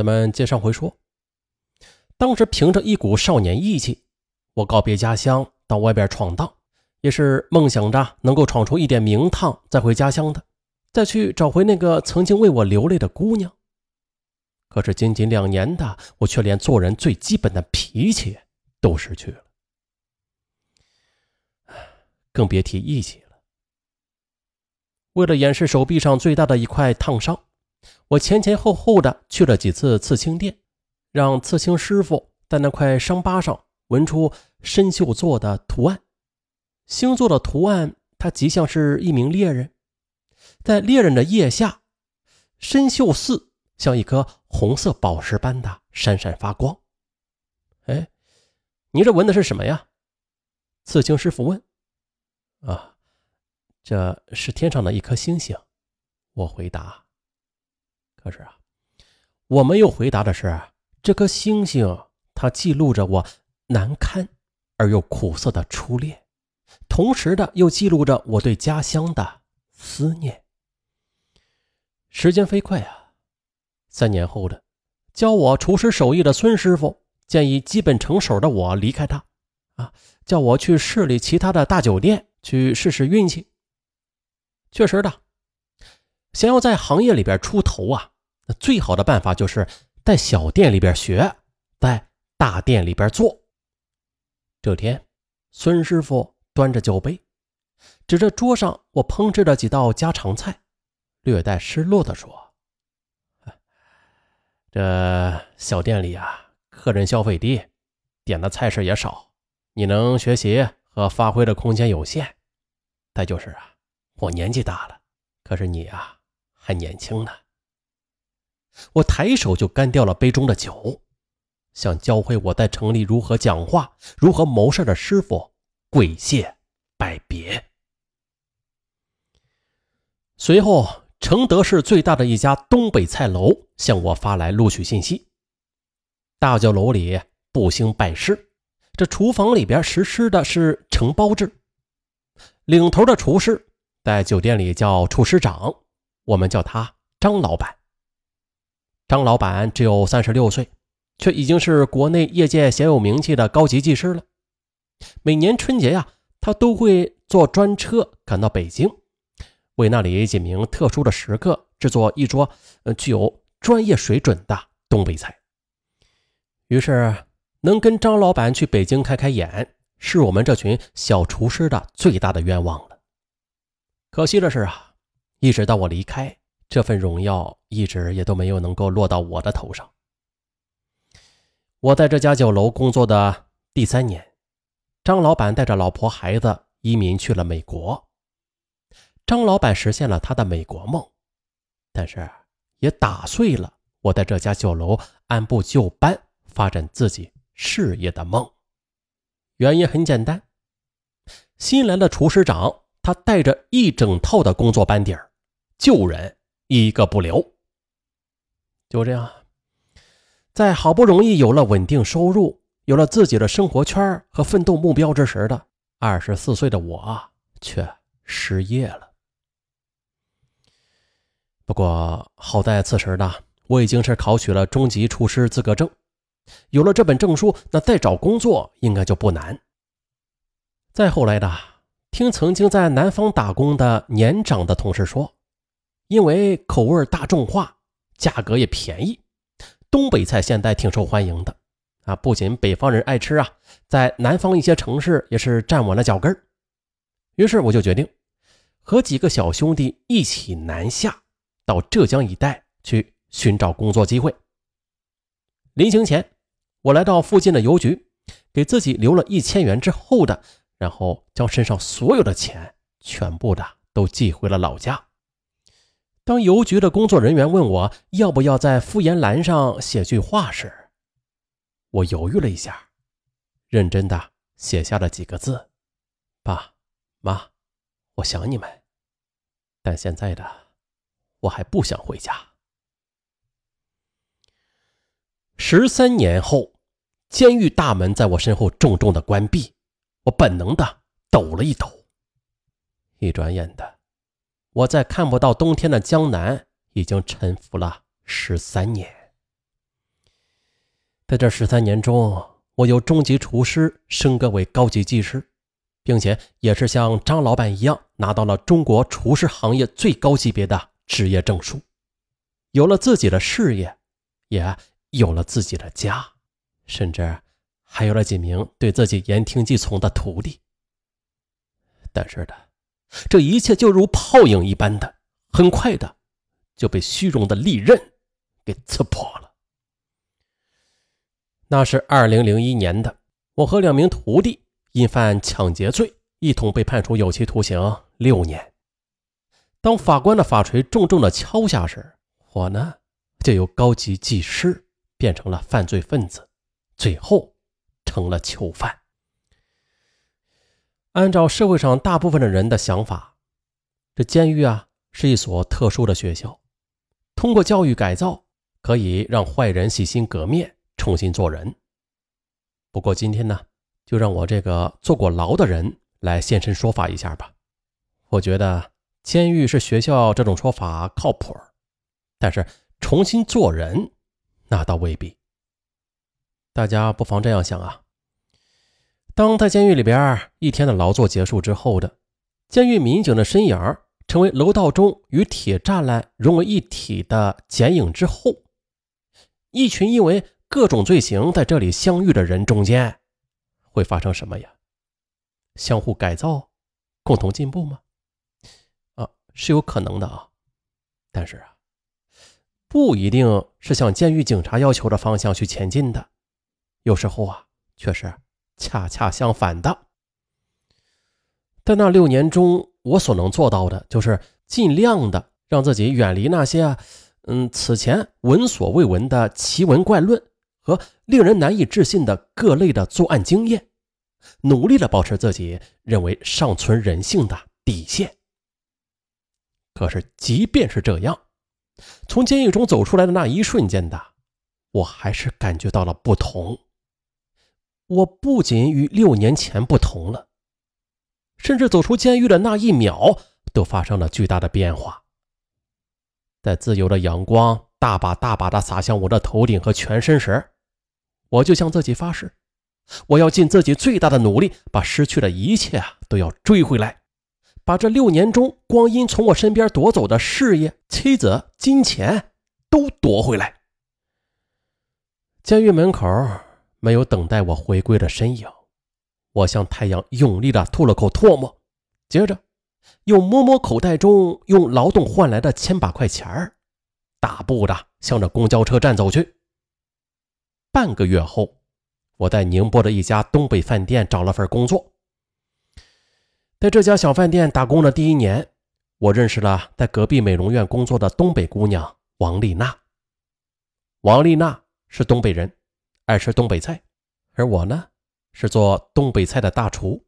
咱们接上回说，当时凭着一股少年义气，我告别家乡到外边闯荡，也是梦想着能够闯出一点名堂，再回家乡的，再去找回那个曾经为我流泪的姑娘。可是仅仅两年的，我却连做人最基本的脾气都失去了，更别提义气了。为了掩饰手臂上最大的一块烫伤。我前前后后的去了几次刺青店，让刺青师傅在那块伤疤上纹出生锈座的图案。星座的图案，它极像是一名猎人，在猎人的腋下，生锈四像一颗红色宝石般的闪闪发光。哎，你这纹的是什么呀？刺青师傅问。啊，这是天上的一颗星星。我回答。可是啊，我没有回答的是，这颗星星它记录着我难堪而又苦涩的初恋，同时的又记录着我对家乡的思念。时间飞快啊，三年后的教我厨师手艺的孙师傅建议基本成手的我离开他，啊，叫我去市里其他的大酒店去试试运气。确实的。想要在行业里边出头啊，那最好的办法就是在小店里边学，在大店里边做。这天，孙师傅端着酒杯，指着桌上我烹制的几道家常菜，略带失落地说：“这小店里啊，客人消费低，点的菜式也少，你能学习和发挥的空间有限。再就是啊，我年纪大了，可是你啊。”还年轻呢，我抬手就干掉了杯中的酒，想教会我在城里如何讲话、如何谋事的师傅跪谢拜别。随后，承德市最大的一家东北菜楼向我发来录取信息。大酒楼里不兴拜师，这厨房里边实施的是承包制，领头的厨师在酒店里叫厨师长。我们叫他张老板。张老板只有三十六岁，却已经是国内业界鲜有名气的高级技师了。每年春节呀，他都会坐专车赶到北京，为那里几名特殊的食客制作一桌呃具有专业水准的东北菜。于是，能跟张老板去北京开开眼，是我们这群小厨师的最大的愿望了。可惜的是啊。一直到我离开，这份荣耀一直也都没有能够落到我的头上。我在这家酒楼工作的第三年，张老板带着老婆孩子移民去了美国。张老板实现了他的美国梦，但是也打碎了我在这家酒楼按部就班发展自己事业的梦。原因很简单，新来的厨师长他带着一整套的工作班底儿。救人一个不留。就这样，在好不容易有了稳定收入、有了自己的生活圈和奋斗目标之时的二十四岁的我，却失业了。不过好在此时呢，我已经是考取了中级厨师资格证，有了这本证书，那再找工作应该就不难。再后来的，听曾经在南方打工的年长的同事说。因为口味大众化，价格也便宜，东北菜现在挺受欢迎的啊！不仅北方人爱吃啊，在南方一些城市也是站稳了脚跟于是我就决定和几个小兄弟一起南下，到浙江一带去寻找工作机会。临行前，我来到附近的邮局，给自己留了一千元之后的，然后将身上所有的钱全部的都寄回了老家。当邮局的工作人员问我要不要在复言栏上写句话时，我犹豫了一下，认真的写下了几个字：“爸妈，我想你们，但现在的我还不想回家。”十三年后，监狱大门在我身后重重的关闭，我本能的抖了一抖。一转眼的。我在看不到冬天的江南已经沉浮了十三年。在这十三年中，我由中级厨师升格为高级技师，并且也是像张老板一样拿到了中国厨师行业最高级别的职业证书，有了自己的事业，也有了自己的家，甚至还有了几名对自己言听计从的徒弟。但是的，这一切就如泡影一般的，很快的就被虚荣的利刃给刺破了。那是二零零一年的，我和两名徒弟因犯抢劫罪，一同被判处有期徒刑六年。当法官的法锤重重的敲下时，我呢就由高级技师变成了犯罪分子，最后成了囚犯。按照社会上大部分的人的想法，这监狱啊是一所特殊的学校，通过教育改造可以让坏人洗心革面。重新做人。不过今天呢，就让我这个坐过牢的人来现身说法一下吧。我觉得监狱是学校这种说法靠谱，但是重新做人那倒未必。大家不妨这样想啊：当在监狱里边一天的劳作结束之后的监狱民警的身影成为楼道中与铁栅栏融为一体的剪影之后，一群因为各种罪行在这里相遇的人中间，会发生什么呀？相互改造，共同进步吗？啊，是有可能的啊，但是啊，不一定是向监狱警察要求的方向去前进的，有时候啊，确实恰恰相反的。在那六年中，我所能做到的，就是尽量的让自己远离那些，嗯，此前闻所未闻的奇闻怪论。和令人难以置信的各类的作案经验，努力的保持自己认为尚存人性的底线。可是，即便是这样，从监狱中走出来的那一瞬间的，我还是感觉到了不同。我不仅与六年前不同了，甚至走出监狱的那一秒都发生了巨大的变化。在自由的阳光。大把大把的洒向我的头顶和全身时，我就向自己发誓，我要尽自己最大的努力，把失去的一切啊都要追回来，把这六年中光阴从我身边夺走的事业、妻子、金钱都夺回来。监狱门口没有等待我回归的身影，我向太阳用力的吐了口唾沫，接着又摸摸口袋中用劳动换来的千把块钱儿。大步的向着公交车站走去。半个月后，我在宁波的一家东北饭店找了份工作。在这家小饭店打工的第一年，我认识了在隔壁美容院工作的东北姑娘王丽娜。王丽娜是东北人，爱吃东北菜，而我呢是做东北菜的大厨。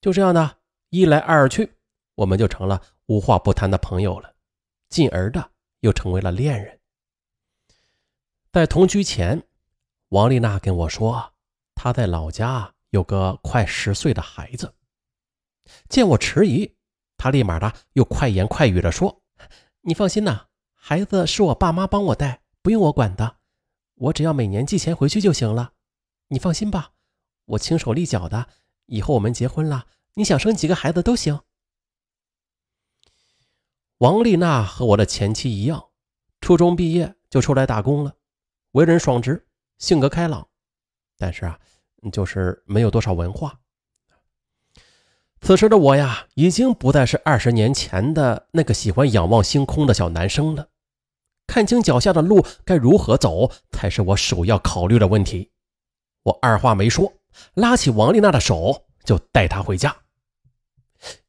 就这样的一来二去，我们就成了无话不谈的朋友了，进而的。又成为了恋人。在同居前，王丽娜跟我说，她在老家有个快十岁的孩子。见我迟疑，她立马的又快言快语的说：“你放心呐，孩子是我爸妈帮我带，不用我管的，我只要每年寄钱回去就行了。你放心吧，我轻手利脚的，以后我们结婚了，你想生几个孩子都行。”王丽娜和我的前妻一样，初中毕业就出来打工了，为人爽直，性格开朗，但是啊，就是没有多少文化。此时的我呀，已经不再是二十年前的那个喜欢仰望星空的小男生了。看清脚下的路该如何走，才是我首要考虑的问题。我二话没说，拉起王丽娜的手就带她回家。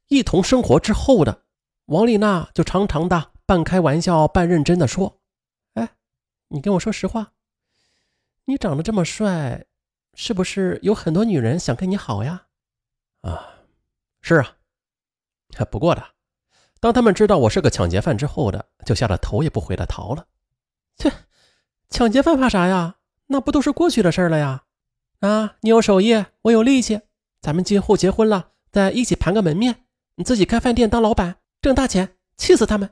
一同生活之后的。王丽娜就常常的半开玩笑半认真的说：“哎，你跟我说实话，你长得这么帅，是不是有很多女人想跟你好呀？”啊，是啊。不过的，当他们知道我是个抢劫犯之后的，就吓得头也不回的逃了。切，抢劫犯怕啥呀？那不都是过去的事了呀？啊，你有手艺，我有力气，咱们今后结婚了，再一起盘个门面，你自己开饭店当老板。挣大钱，气死他们！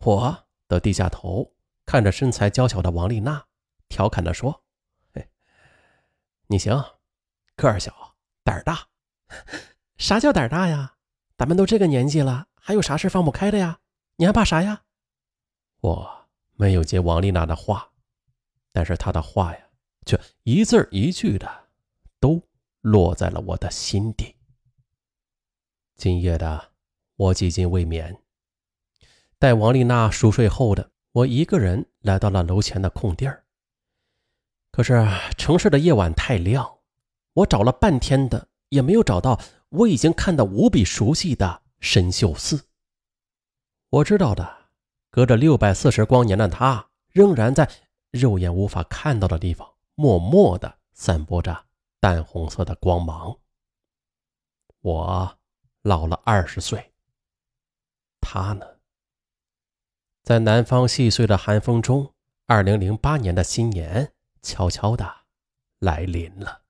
我都低下头看着身材娇小的王丽娜，调侃地说：“嘿你行，个儿小，胆儿大。啥叫胆儿大呀？咱们都这个年纪了，还有啥事放不开的呀？你还怕啥呀？我没有接王丽娜的话，但是她的话呀，却一字一句的都落在了我的心底。今夜的我几近未眠，待王丽娜熟睡后的我一个人来到了楼前的空地儿。可是城市的夜晚太亮，我找了半天的也没有找到我已经看得无比熟悉的神秀寺。我知道的，隔着六百四十光年的它，仍然在肉眼无法看到的地方，默默的散播着淡红色的光芒。我老了二十岁，他呢，在南方细碎的寒风中，二零零八年的新年。悄悄的来临了。